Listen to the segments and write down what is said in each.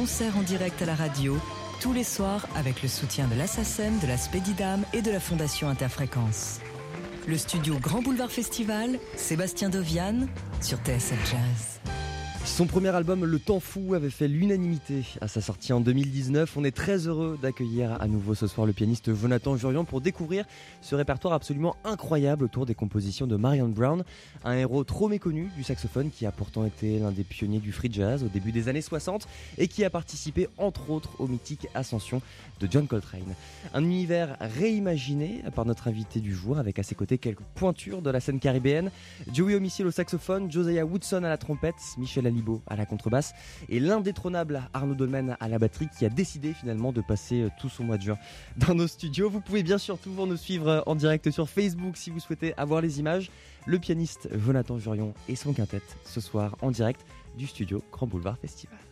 concerts en direct à la radio, tous les soirs avec le soutien de l'Assassin, de la Spédidam et de la Fondation Interfréquence. Le studio Grand Boulevard Festival, Sébastien Dovian sur TSF Jazz. Son premier album Le Temps Fou avait fait l'unanimité à sa sortie en 2019. On est très heureux d'accueillir à nouveau ce soir le pianiste Jonathan Jurian pour découvrir ce répertoire absolument incroyable autour des compositions de Marion Brown, un héros trop méconnu du saxophone qui a pourtant été l'un des pionniers du free jazz au début des années 60 et qui a participé entre autres aux mythiques Ascension de John Coltrane. Un univers réimaginé par notre invité du jour avec à ses côtés quelques pointures de la scène caribéenne, Joey Homicile au saxophone, Josiah Woodson à la trompette, Michel À la contrebasse et l'indétrônable Arnaud Dolmen à la batterie qui a décidé finalement de passer euh, tout son mois de juin dans nos studios. Vous pouvez bien sûr toujours nous suivre euh, en direct sur Facebook si vous souhaitez avoir les images. Le pianiste Jonathan Jurion et son quintet ce soir en direct du studio Grand Boulevard Festival.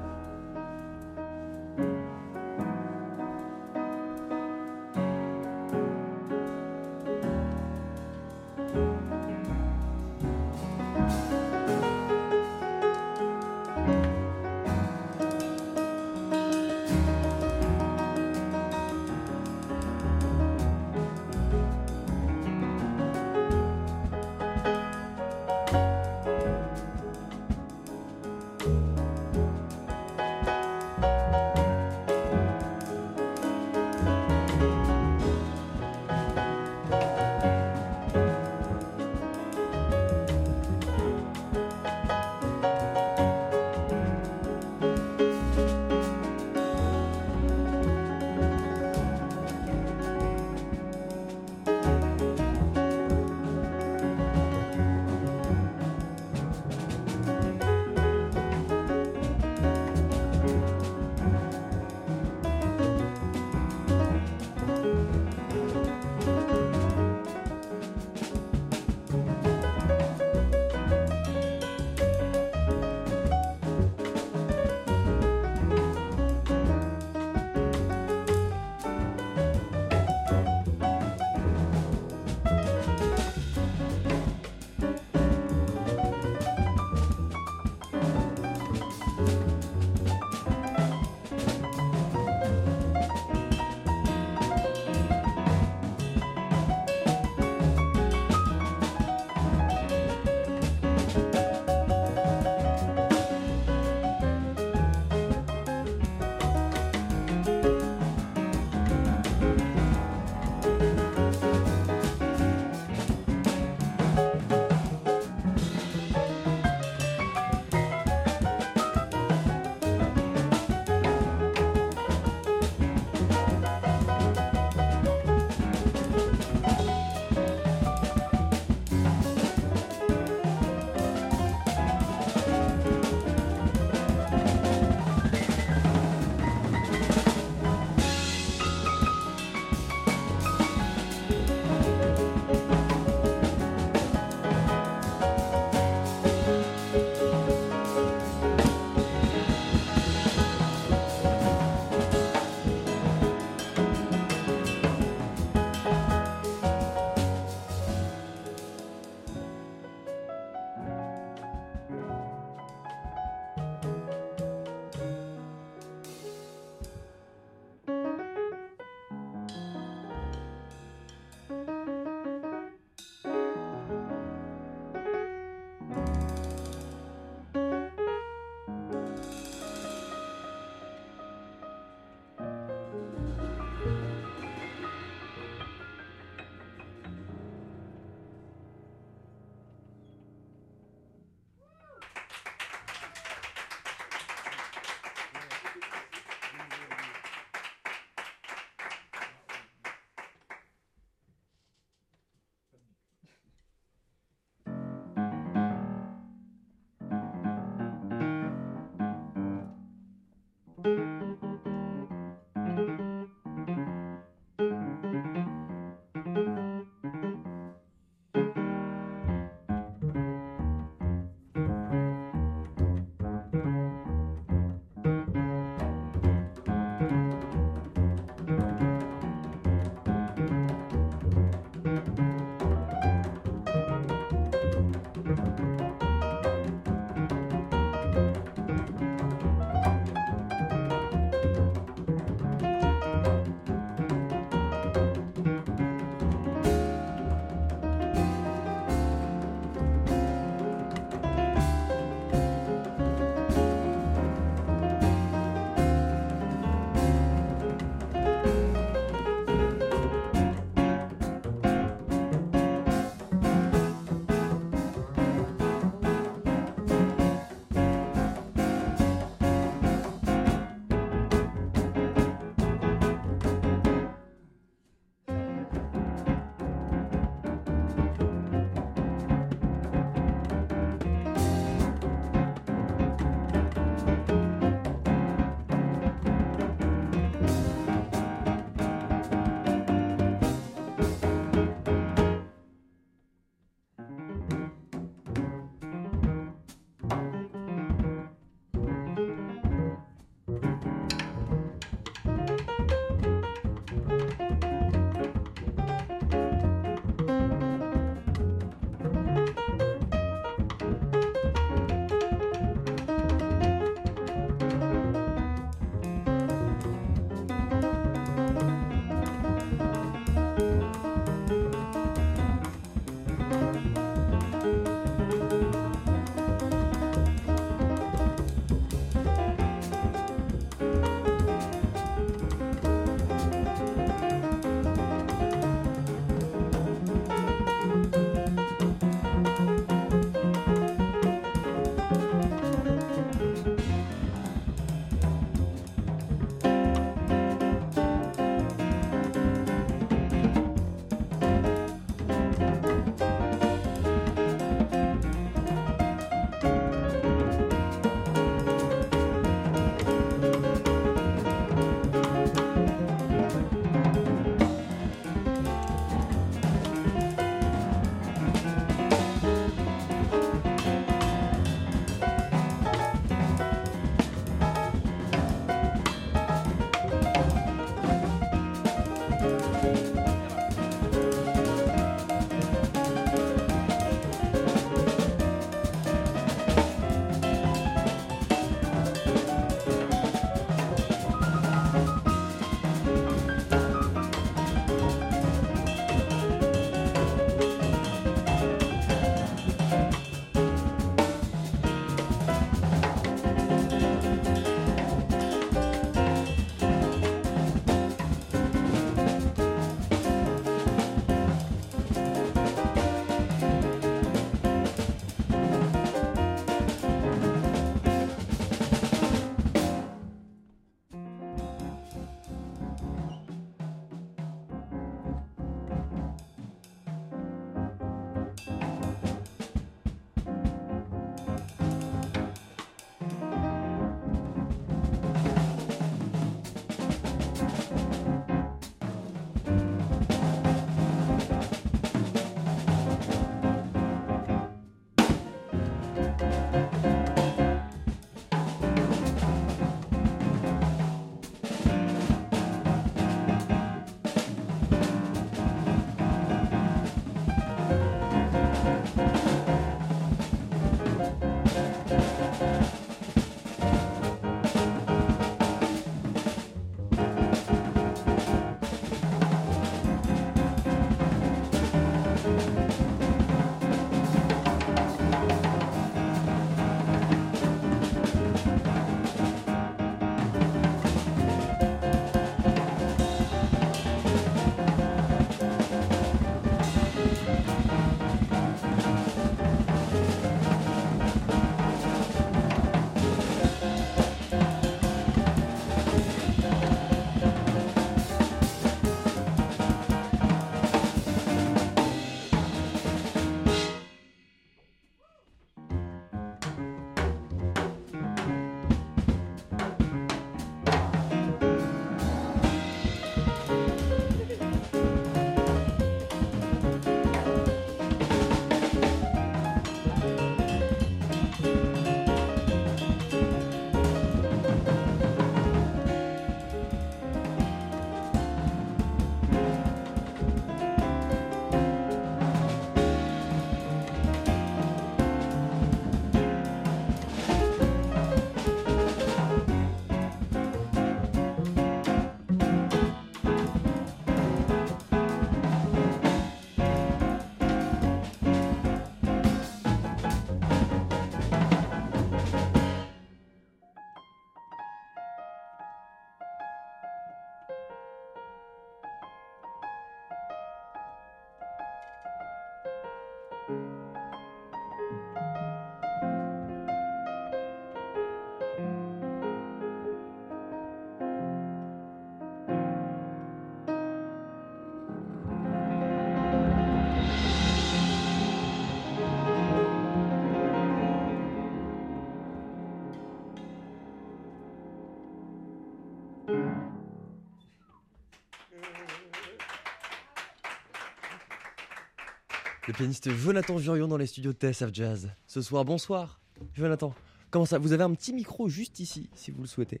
Le pianiste Jonathan Jurion dans les studios de TSF Jazz. Ce soir, bonsoir. Jonathan, comment ça Vous avez un petit micro juste ici, si vous le souhaitez.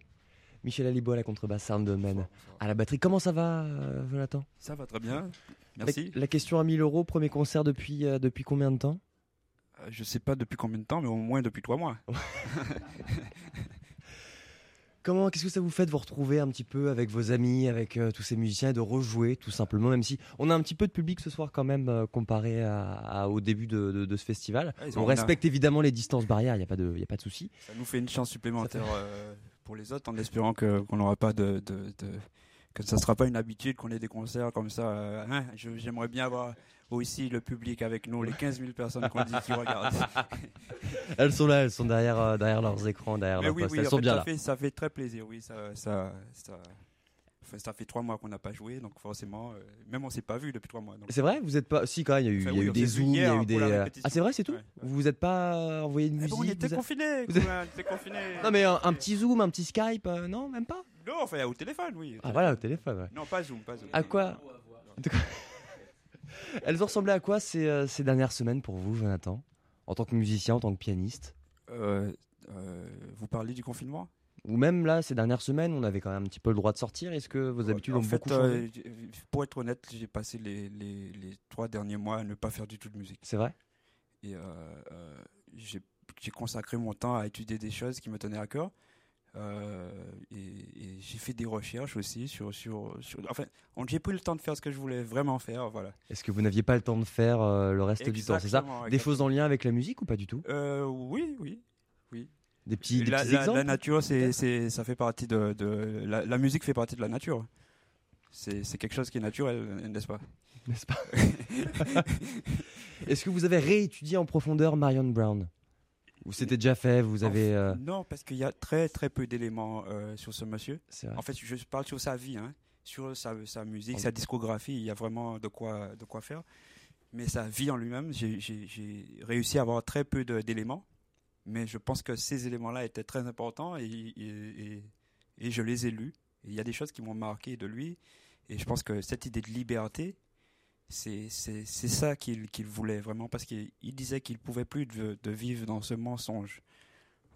Michel Alibo à la contrebasse, Soundman à la batterie. Comment ça va, euh, Jonathan? Ça va très bien. Merci. La, la, question à 1000 euros, premier concert depuis, euh, depuis combien de temps? Euh, Je sais pas depuis combien de temps, mais au moins depuis trois mois. Comment, qu'est-ce que ça vous fait de vous retrouver un petit peu avec vos amis, avec euh, tous ces musiciens et de rejouer tout simplement, même si on a un petit peu de public ce soir quand même euh, comparé à, à, au début de, de, de ce festival. Ah, on respecte évidemment les distances barrières, il n'y a pas de, il y a pas de souci. Ça nous fait une chance supplémentaire euh, pour les autres, en espérant qu'on n'aura pas de, de, de- que ça sera pas une habitude qu'on ait des concerts comme ça. euh, hein. Je- J'aimerais bien avoir aussi le public avec nous, les 15 000 personnes qu'on dit qui regardent. Elles sont là, elles sont derrière, euh, derrière leurs écrans, derrière leurs oui, postes, oui, elles en sont fait, bien ça là. fait, ça fait très plaisir, oui. Ça, ça, ça, enfin, ça fait trois mois qu'on n'a pas joué, donc forcément, euh, même on s'est pas vu depuis trois mois. C'est vrai, vous êtes pas. Si quand même, il y a eu, Enfin, il y a oui, eu on des zooms, il y a eu des. euh. Ah c'est vrai, c'est tout. Ouais, ouais. Vous vous êtes pas envoyé de Eh musique bon, on était a- confinés. confinés. Non mais un, un petit zoom, un petit Skype, euh, non même pas. Non, enfin, au téléphone, oui. Ah voilà, au téléphone. ouais. Non, pas Zoom, pas Zoom. À quoi Elles ont ressemblé à quoi ces, euh, ces dernières semaines pour vous, Jonathan? En tant que musicien, en tant que pianiste? Euh, euh, vous parlez du confinement? Ou même là, ces dernières semaines, on avait quand même un petit peu le droit de sortir. Est-ce que vos habitudes En ont fait, beaucoup changé? euh, pour être honnête, j'ai passé les, les, les trois derniers mois à ne pas faire du tout de musique. C'est vrai? Et euh, euh, j'ai j'ai consacré mon temps à étudier des choses qui me tenaient à cœur. Euh, et et j'ai fait des recherches aussi sur. sur, sur enfin, on- j'ai pris le temps de faire ce que je voulais vraiment faire. Voilà. Est-ce que vous n'aviez pas le temps de faire euh, le reste du temps C'est ça Exactement, Des choses en lien avec la musique ou pas du tout Euh, oui, oui. Des petits, des la, petits la- exemples la nature, c'est, c'est, ça fait partie de, de la, la musique fait partie de la nature. C'est, c'est quelque chose qui est naturel, n'est-ce pas N'est-ce pas Est-ce que vous avez réétudié en profondeur Marion Brown? Ou c'était déjà fait Vous avez. euh, Non, parce qu'il y a très très peu d'éléments euh, sur ce monsieur. En fait, je parle sur sa vie, hein, sur sa, sa musique, En- sa discographie. Il y a vraiment de quoi, de quoi faire. Mais sa vie en lui-même, j'ai, réussi à avoir très peu d'éléments. Mais je pense que ces éléments-là étaient très importants et, et, et- et je les ai lus. Il y a des choses qui m'ont marqué de lui. Et je pense que cette idée de liberté, c'est, ça qu'il, qu'il voulait vraiment. Parce qu'il il disait qu'il pouvait plus de, vivre dans ce mensonge.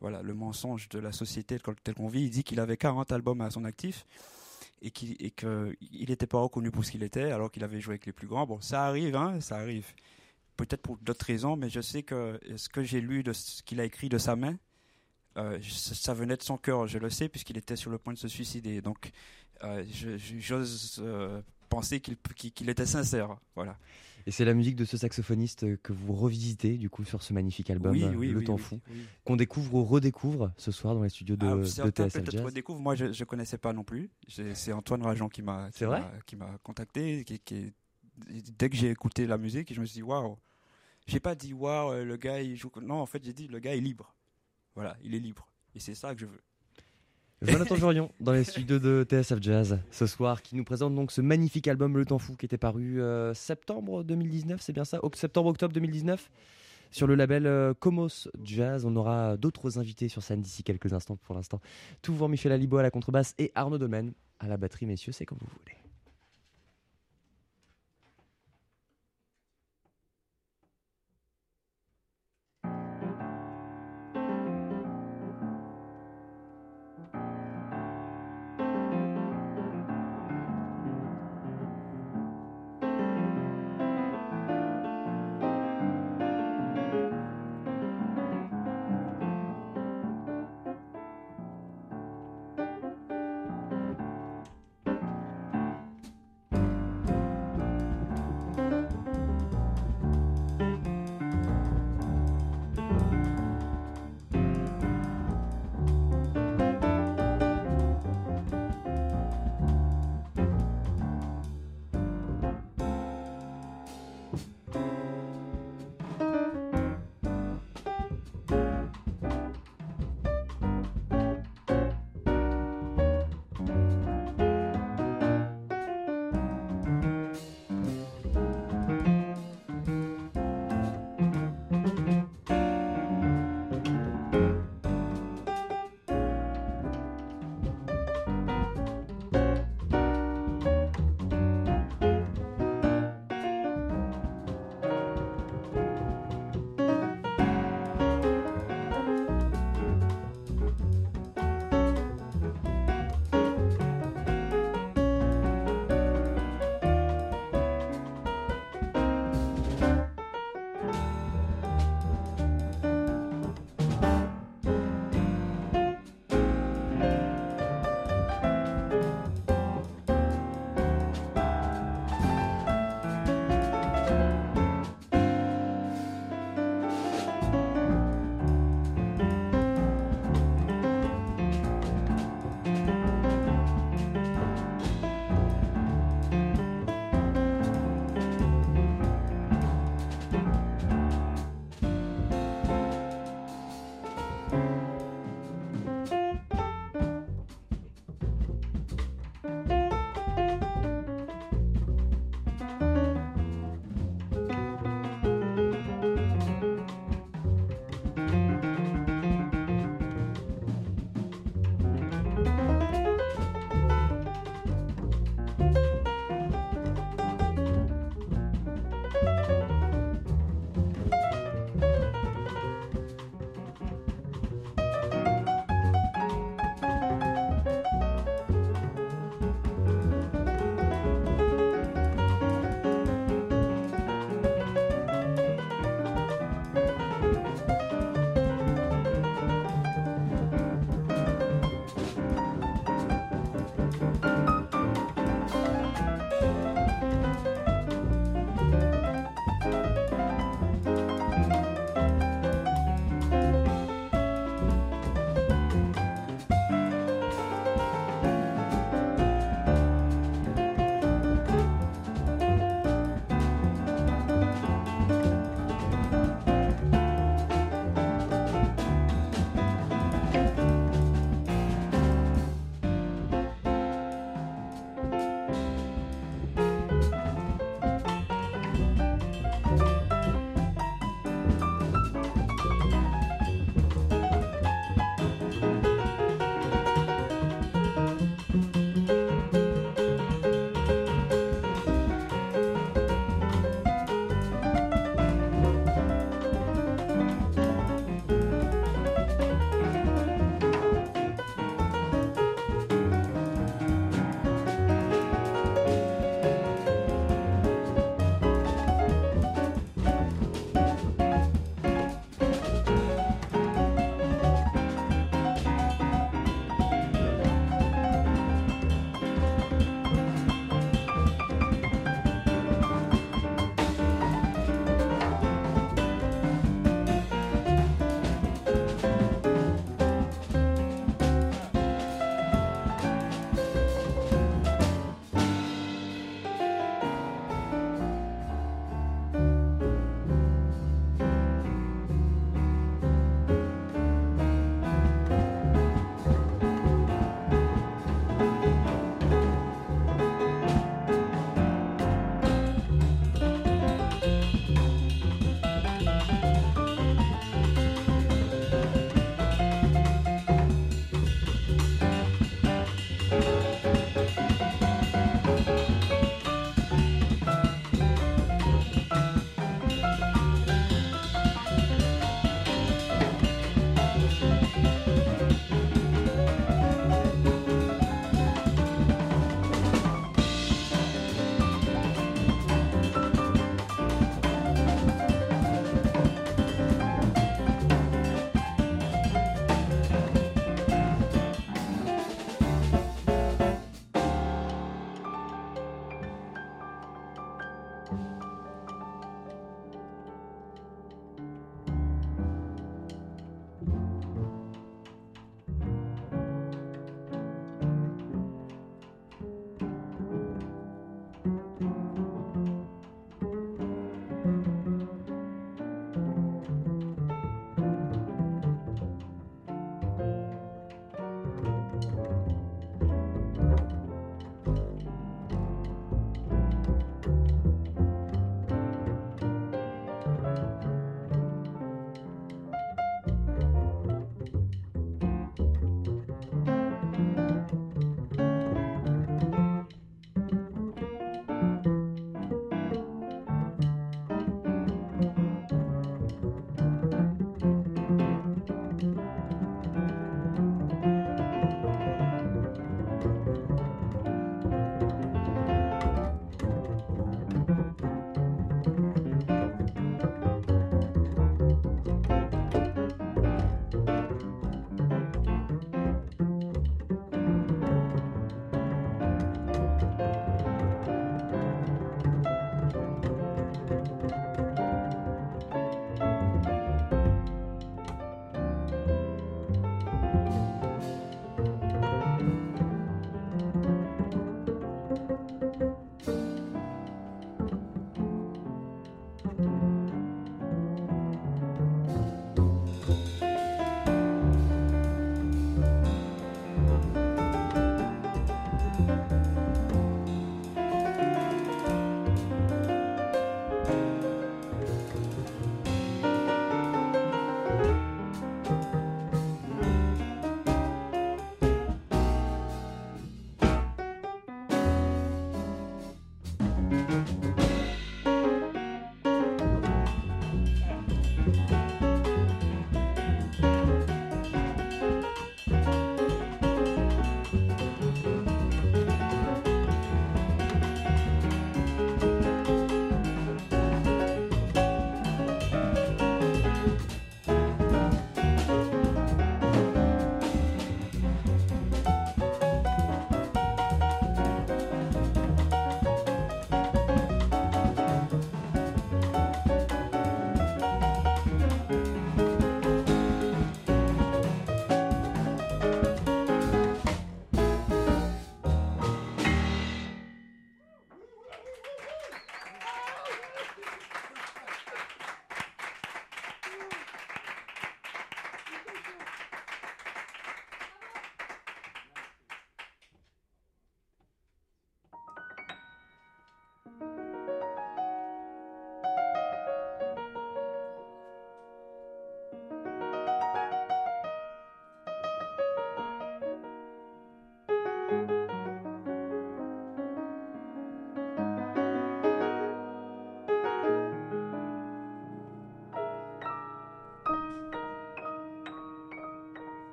Voilà, le mensonge de la société tel tel qu'on vit. Il dit qu'il avait 40 albums à son actif et qu'il n'était pas reconnu pour ce qu'il était alors qu'il avait joué avec les plus grands. Bon, ça arrive, hein, ça arrive. Peut-être pour d'autres raisons, mais je sais que ce que j'ai lu de ce qu'il a écrit de sa main, euh, ça venait de son cœur, je le sais, puisqu'il était sur le point de se suicider. Donc, euh, j'ose euh, penser qu'il était sincère. Voilà. Et c'est la musique de ce saxophoniste que vous revisitez du coup sur ce magnifique album oui, euh, oui, Le oui, Temps Fou, qu'on découvre ou redécouvre ce soir dans les studios de, Ah, de peut-être Jazz. redécouvrent. Moi, je ne connaissais pas non plus. C'est Antoine Rajon qui m'a qui m'a- contacté. Qui, qui- dès que j'ai écouté la musique, je me suis dit waouh. J'ai pas dit waouh, euh, le gars il joue. Non, en fait, j'ai dit le gars est libre. Voilà, il est libre. Et c'est ça que je veux. Jonathan Jorion dans les studios de TSF Jazz ce soir qui nous présente donc ce magnifique album Le Temps Fou qui était paru euh, septembre 2019, c'est bien ça? Oc- Septembre-octobre 2019 sur le label euh, Comos Jazz. On aura d'autres invités sur scène d'ici quelques instants pour l'instant. Toujours Michel Alibo à la contrebasse et Arnaud Dolmen à la batterie, messieurs, c'est comme vous voulez.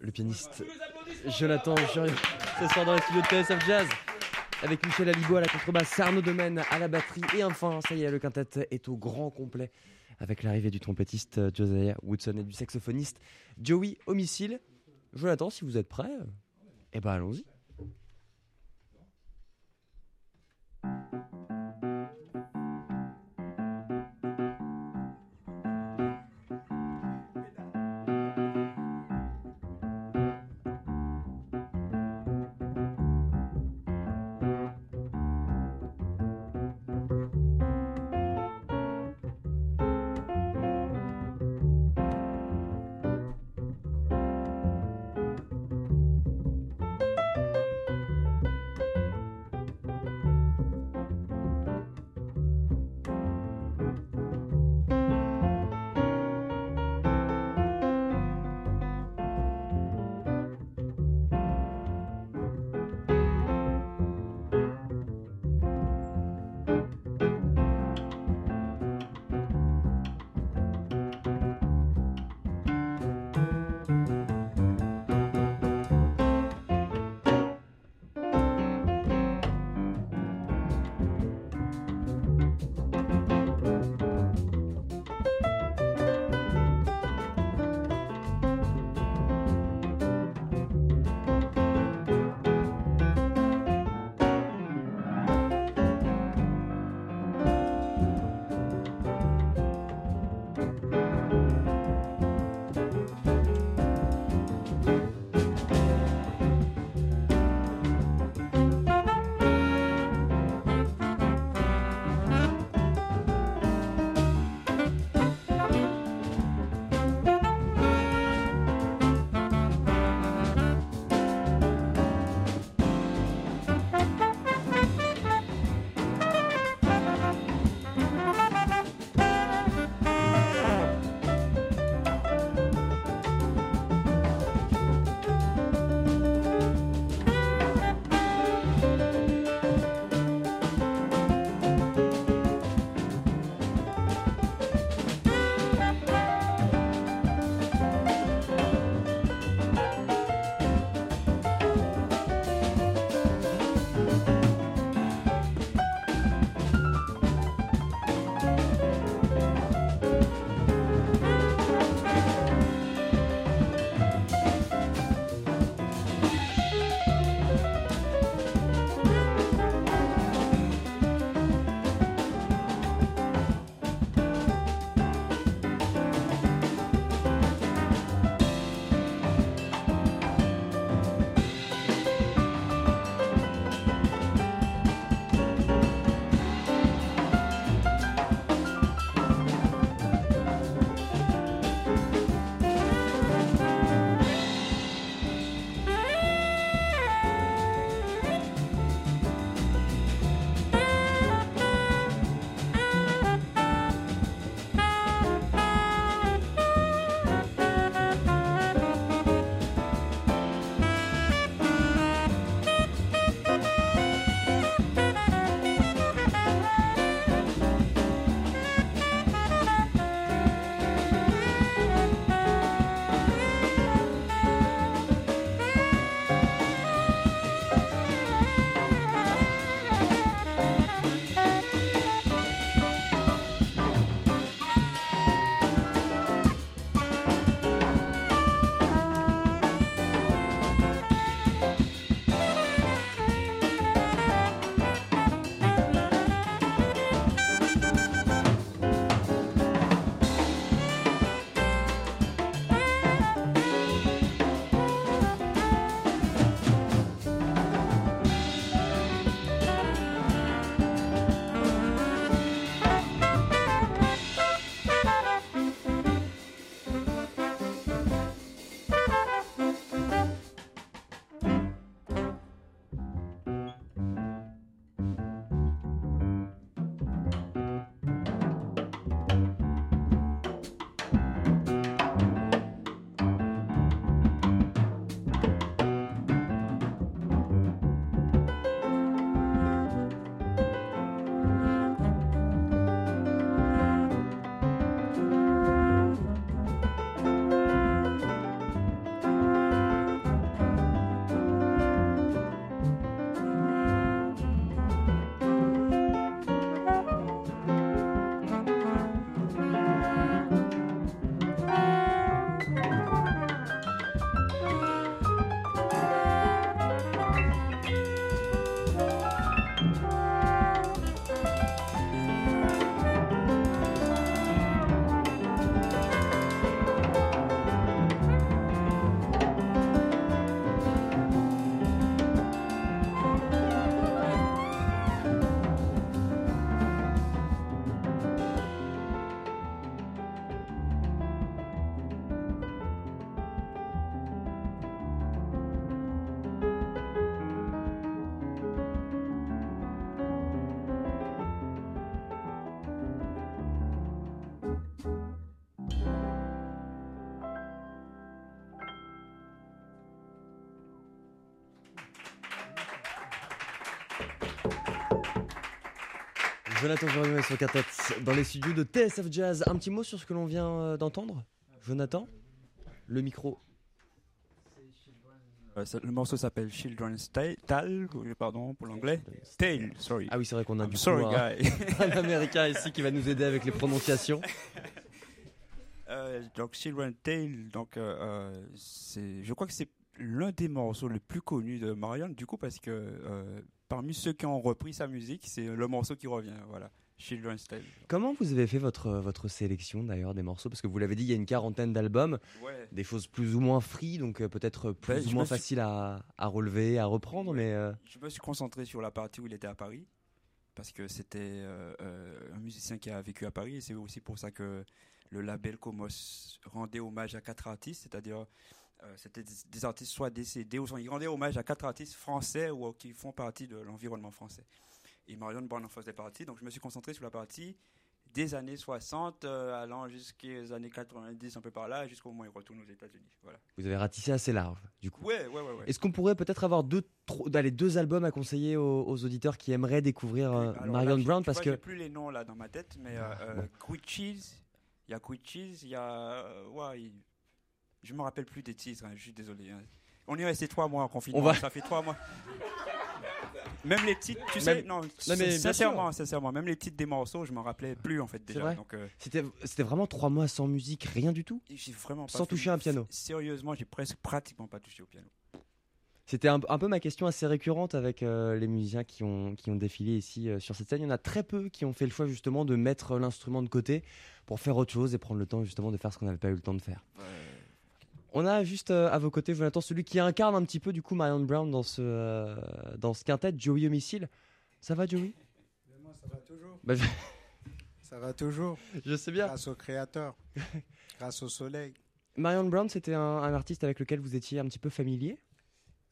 Le pianiste Jonathan Jurion, ce soir dans la studio de TSF Jazz. Avec Michel Aligo à la contrebasse, Arnaud Domaine à la batterie. Et enfin, ça y est, le quintet est au grand complet avec l'arrivée du trompettiste Josiah Woodson et du saxophoniste Joey Homicile. Jonathan, si vous êtes prêt, eh ben allons-y. Jonathan Jorion sur Quartet dans les studios de TSF Jazz. Un petit mot sur ce que l'on vient euh, d'entendre Jonathan? Le micro. Euh, ça- le morceau s'appelle Children's Ta- Tale, pardon pour l'anglais. Tale, sorry. Ah oui, c'est vrai qu'on a I'm du sorry, coup un, guy. un américain ici qui va nous aider avec les prononciations. Euh, donc Children's Tale, donc euh, c'est, je crois que c'est l'un des morceaux les plus connus de Marion, du coup parce que parmi ceux qui ont repris sa musique, c'est le morceau qui revient, voilà. Children's Tale. Comment vous avez fait votre, votre sélection d'ailleurs des morceaux? Parce que vous l'avez dit, il y a une quarantaine d'albums, Ouais. des choses plus ou moins free, donc euh, peut-être plus Ben, ou moins suis- faciles à, à relever, à reprendre, mais euh, Je me suis concentré sur la partie où il était à Paris, parce que c'était euh, euh, un musicien qui a vécu à Paris, et c'est aussi pour ça que le label Comos rendait hommage à quatre artistes, c'est-à-dire euh, c'était des, des artistes soit décédés, ou ils rendaient hommage à quatre artistes français ou qui font partie de l'environnement français. Et Marion Brown en faisait partie, donc je me suis concentré sur la partie des années 60, euh, allant jusqu'aux années 90, un peu par là, jusqu'au moment où il retourne aux États-Unis. Voilà. vous avez ratissé assez large, du coup. Ouais, ouais, ouais. ouais. Est-ce qu'on pourrait peut-être avoir deux, allez, deux albums à conseiller aux, aux auditeurs qui aimeraient découvrir euh, Alors Marion Brown Parce vois, que plus les noms là dans ma tête, mais euh, Ah, euh, bon. Quick Cheese, il y a Quick Cheese, il y a. euh, ouais, je me rappelle plus des titres, hein, je suis désolé. hein. On est resté trois mois en confinement, On va- ça fait trois mois. Même les titres, tu sais, Même- non, mais bien sincèrement, sincèrement, même les titres des morceaux, je m'en rappelais plus en fait déjà. vrai Donc, euh, c'était c'était vraiment trois mois sans musique, rien du tout? J'ai vraiment pas Sans toucher un piano? Sérieusement, j'ai presque pratiquement pas touché au piano. C'était un, un peu ma question assez récurrente avec euh, les musiciens qui ont, qui ont défilé ici euh, sur cette scène. Il y en a très peu qui ont fait le choix justement de mettre l'instrument de côté pour faire autre chose et prendre le temps justement de faire ce qu'on n'avait pas eu le temps de faire. On a juste euh, à vos côtés, Jonathan, celui qui incarne un petit peu du coup Marion Brown dans ce, euh, dans ce quintet, Joey Homicile. Ça va Joey? Moi, ça va toujours. Bah, je, Ça va toujours. je sais bien. Grâce au Créateur. grâce au soleil. Marion Brown, c'était un, un artiste avec lequel vous étiez un petit peu familier?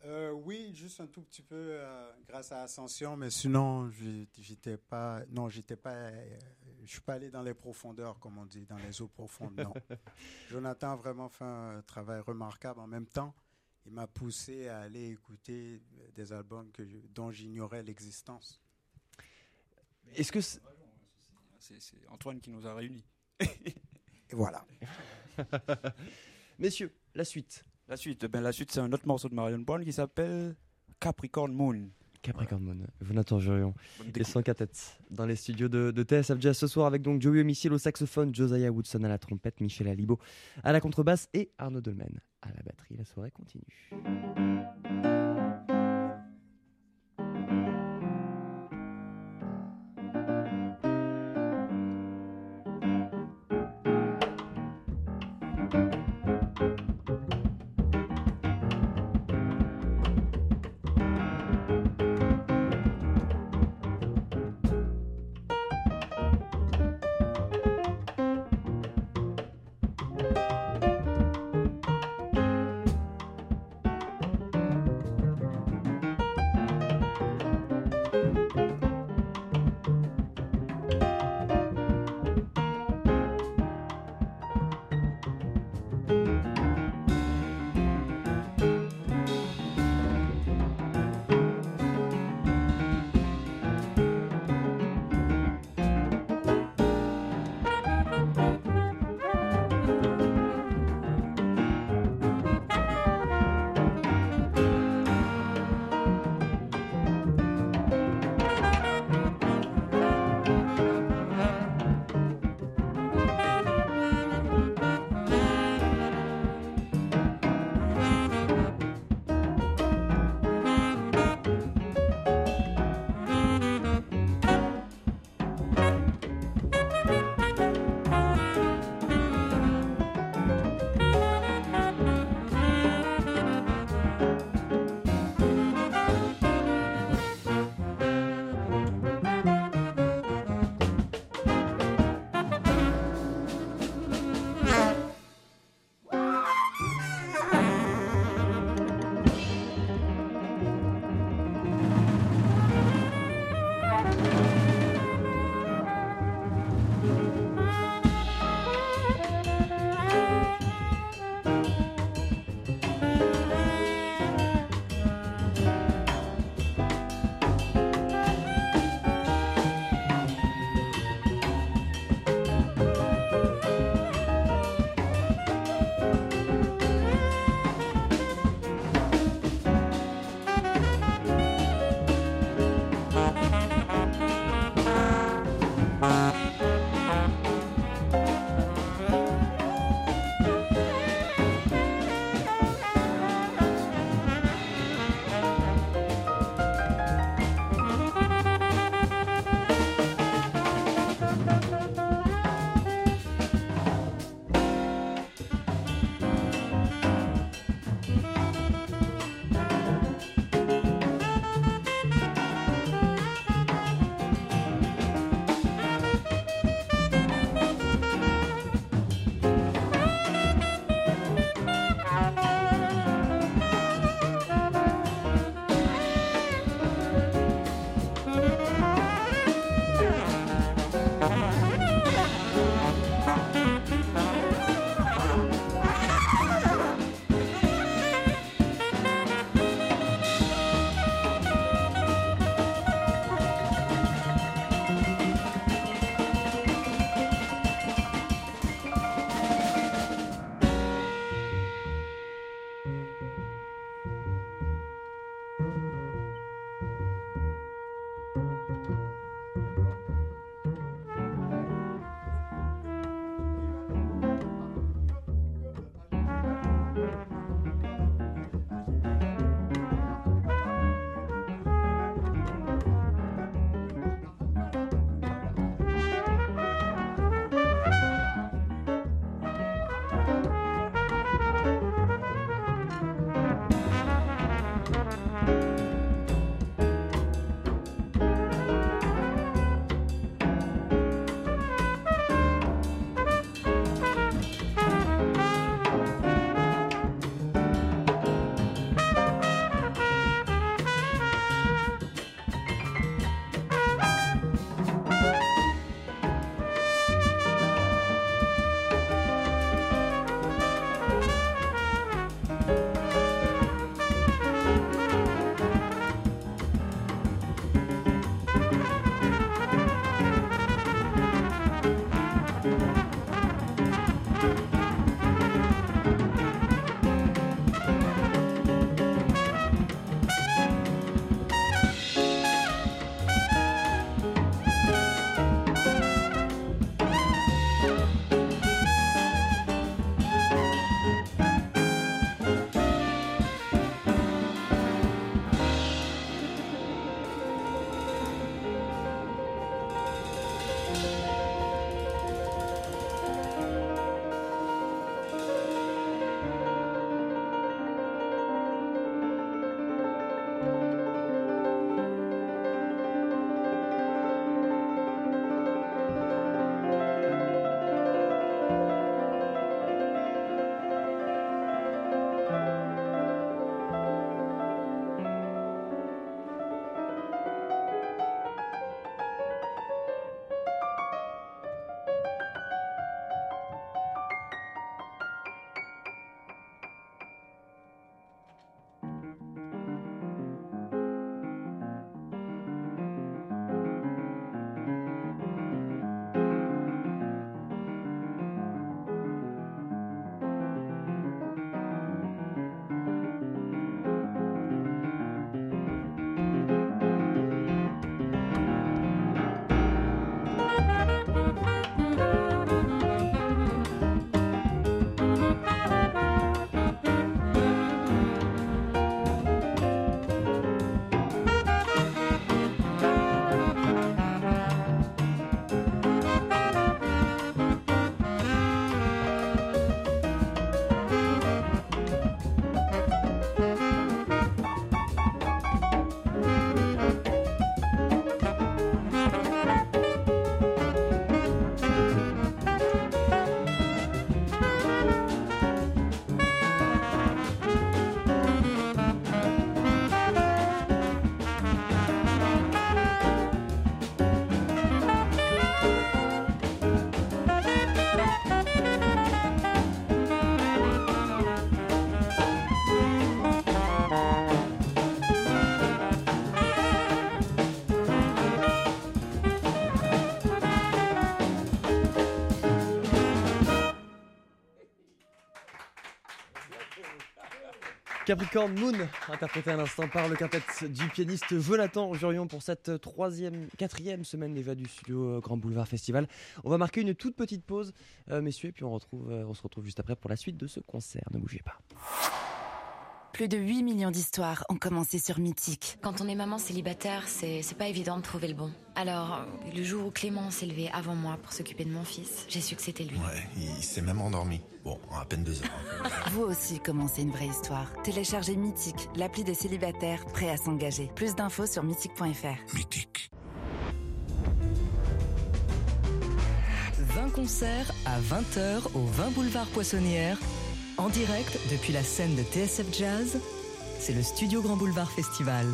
Euh, oui, juste un tout petit peu euh, grâce à Ascension, mais sinon, j'étais pas. Non, j'étais pas. euh, je suis pas allé dans les profondeurs, comme on dit, dans les eaux profondes. Non. Jonathan a vraiment fait un travail remarquable. En même temps, il m'a poussé à aller écouter des albums que je- dont j'ignorais l'existence. Est-ce que c'est- Antoine qui nous a réunis. Et voilà. Messieurs, la suite. La suite, ben, la suite c'est un autre morceau de Marion Brown qui s'appelle Capricorn Moon. Capricorn Moon, Jonathan Jurion. Et découverte. sans tête dans les studios de, de TSF Jazz ce soir avec donc Joey Homicile au saxophone, Josiah Woodson à la trompette, Michel Alibo à la contrebasse et Arnaud Dolmen à la batterie. La soirée continue. Capricorn Moon, interprété à l'instant par le quintet du pianiste Jonathan Jurion pour cette troisième, quatrième semaine déjà du studio Grand Boulevard Festival. On va marquer une toute petite pause, euh, messieurs, et puis on, retrouve, euh, on se retrouve juste après pour la suite de ce concert. Ne bougez pas. Plus de 8 millions d'histoires ont commencé sur Mythique. Quand on est maman célibataire, c'est pas évident de trouver le bon. Alors, le jour où Clément s'est levé avant moi pour s'occuper de mon fils, j'ai su que c'était lui. Ouais, il s'est même endormi. Bon, à peine deux heures. Vous aussi commencez une vraie histoire. Téléchargez Mythique, l'appli des célibataires prêts à s'engager. Plus d'infos sur mythique.fr. Mythique. 20 concerts à 20h au 20 boulevard Poissonnière en direct depuis la scène de TSF Jazz, c'est le Studio Grand Boulevard Festival.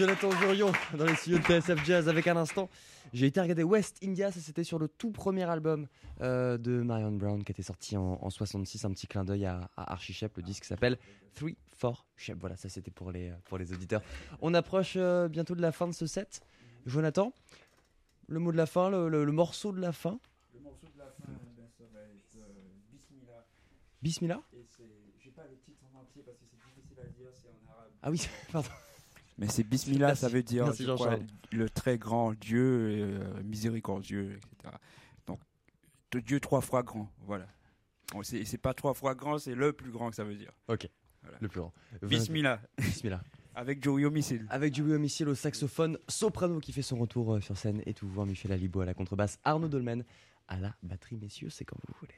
Jonathan Jurion dans les studios de PSF Jazz avec un instant. J'ai été regarder West India, ça c'était sur le tout premier album euh, de Marion Brown qui était sorti en, en 66. Un petit clin d'œil à, à Archie Shep, le disque s'appelle Three for Shep. Voilà, ça c'était pour les, pour les auditeurs. On approche euh, bientôt de la fin de ce set. Jonathan, le mot de la fin, le, le- le morceau de la fin. Le morceau de la fin, ben, ça va être euh, Bismillah. Bismillah? Et c'est, j'ai pas le titre en entier parce que c'est difficile à dire, c'est en arabe. Ah oui, pardon. Mais c'est Bismillah, Merci. ça veut dire Merci, je crois, Jean-Charles. le très grand Dieu, euh, miséricordieux, etc. Donc, Dieu trois fois grand, voilà. Bon, c'est, pas trois fois grand, c'est le plus grand que ça veut dire. Le plus grand. Bismillah, Bismillah. avec Joey Missile. Avec Julie Homicile au saxophone, Soprano qui fait son retour euh, sur scène et tout voir Michel Alibo à la contrebasse, Arnaud Dolmen à la batterie, messieurs, c'est comme vous voulez.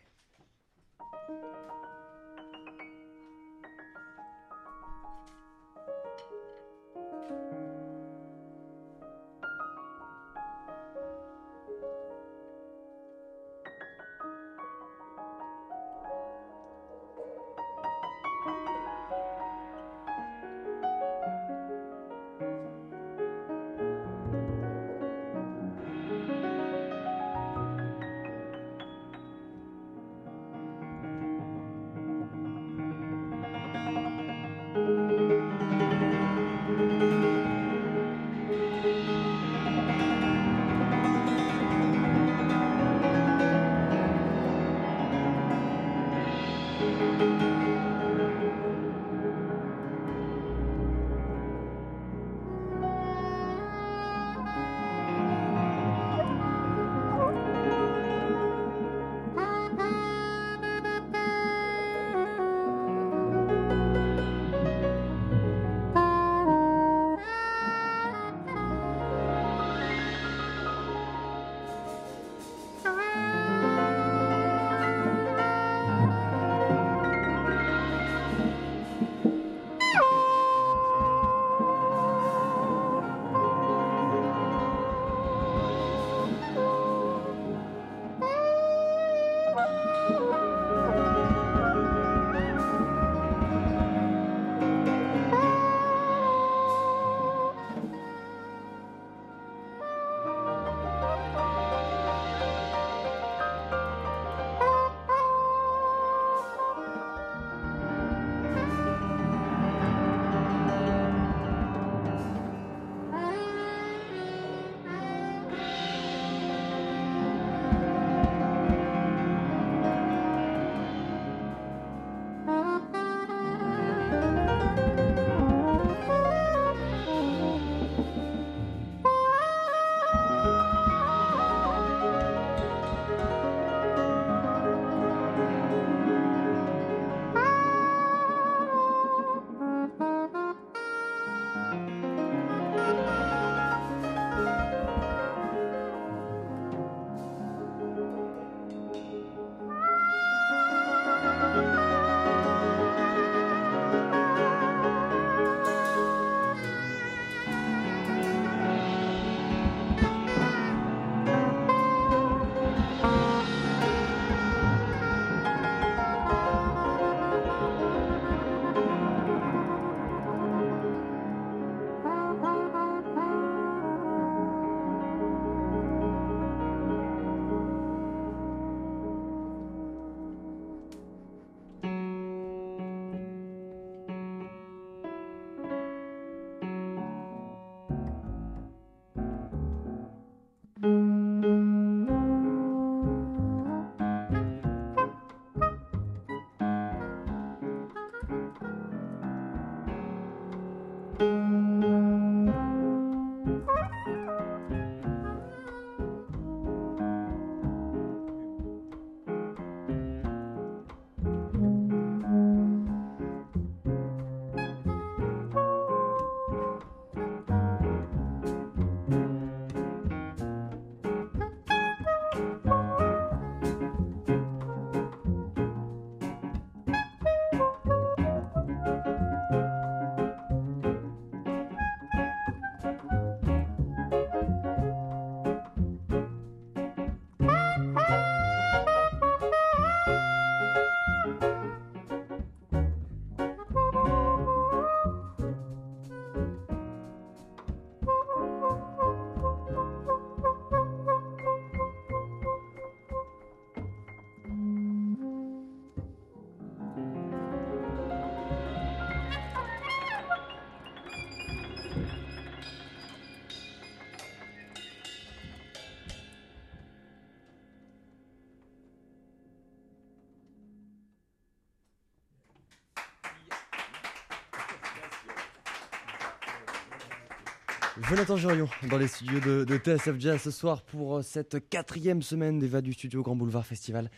Jonathan Jurion dans les studios de, de TSF Jazz ce soir pour euh, cette quatrième semaine des du studio Grand Boulevard Festival.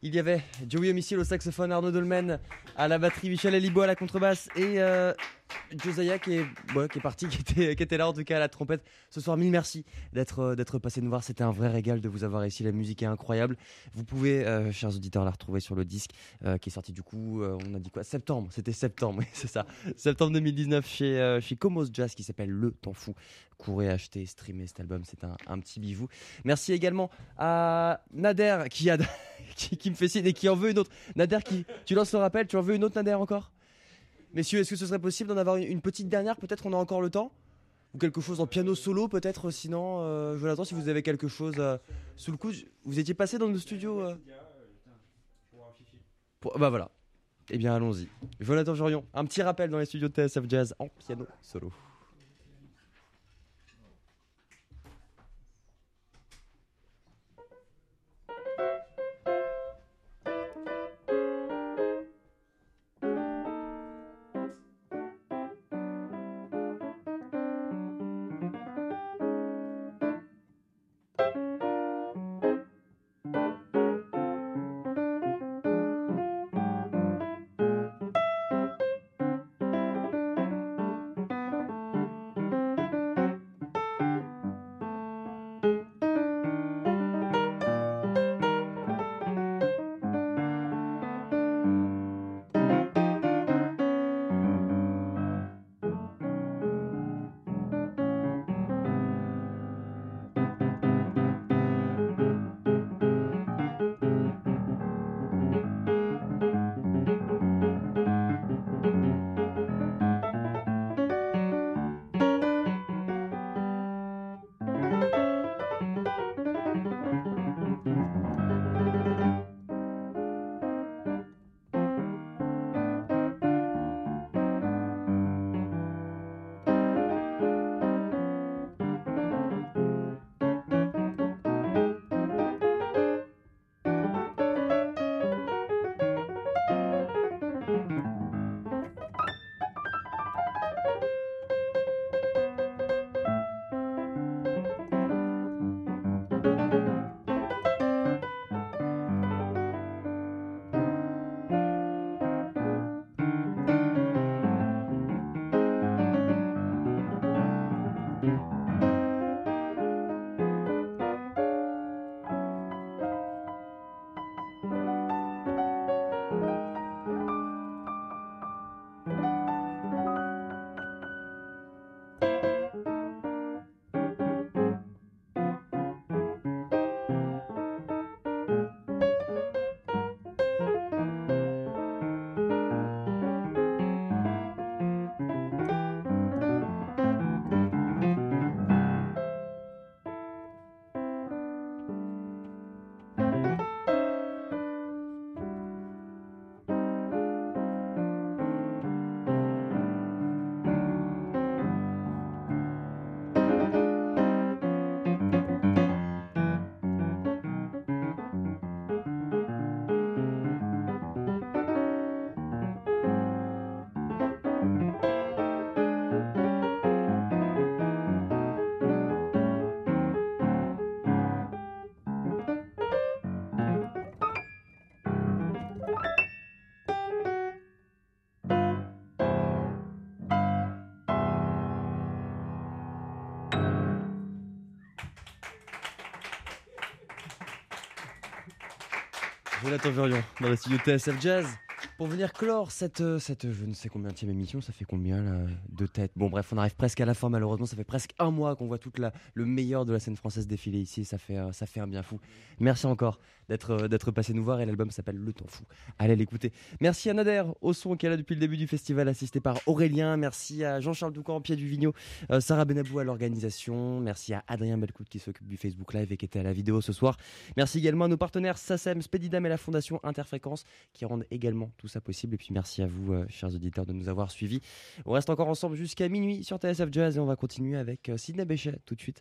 Il y avait Joey Homicile au saxophone, Arnaud Dolmen à la batterie, Michel Alibo à la contrebasse et euh, Josiah qui est, qui est parti, qui était, qui était là en tout cas à la trompette. Ce soir, mille merci d'être euh, passé nous voir. C'était un vrai régal de vous avoir ici. La musique est incroyable. Vous pouvez, euh, chers auditeurs, la retrouver sur le disque qui est sorti du coup, on a dit quoi? Septembre. C'était septembre, c'est ça. Septembre 2019 chez, chez Comos Jazz qui s'appelle Le Temps Fou courez acheter, streamer cet album, c'est un, petit bijou. Merci également à Nader qui, a, qui, me fait signe et qui en veut une autre. Nader, qui, tu lances le rappel, tu en veux une autre Nader encore? Messieurs, est-ce que ce serait possible d'en avoir une, petite dernière? Peut-être on a encore le temps? Ou quelque chose en piano solo peut-être Sinon, euh, Jonathan, si vous avez quelque chose euh, sous le coup, vous étiez passé dans le studio euh? Bah voilà. Eh bien, allons-y. Jonathan Jorion, un petit rappel dans les studios de TSF Jazz en piano solo. Jonathan Vurion dans le studio TSF Jazz pour venir clore cette, euh, cette je ne sais combien de émission, ça fait combien là, de tête Bon bref, on arrive presque à la fin malheureusement, ça fait presque un mois qu'on voit tout le meilleur de la scène française défiler ici, ça fait, euh, ça fait un bien fou. Merci encore d'être euh, d'être passé nous voir et l'album s'appelle Le Temps Fou. Allez l'écouter. Merci à Nader au son qui est là depuis le début du festival assisté par Aurélien. Merci à Jean-Charles Doucan, pied du Vigno, Sarah Benabou à l'organisation. Merci à Adrien Belcout qui s'occupe du Facebook Live et qui était à la vidéo ce soir. Merci également à nos partenaires SACEM, Spedidam et la Fondation Interfréquence qui rendent également tout ça possible. Et puis merci à vous, euh, chers auditeurs, de nous avoir suivis. On reste encore ensemble jusqu'à minuit sur TSF Jazz et on va continuer avec euh, Sidney Béchet tout de suite.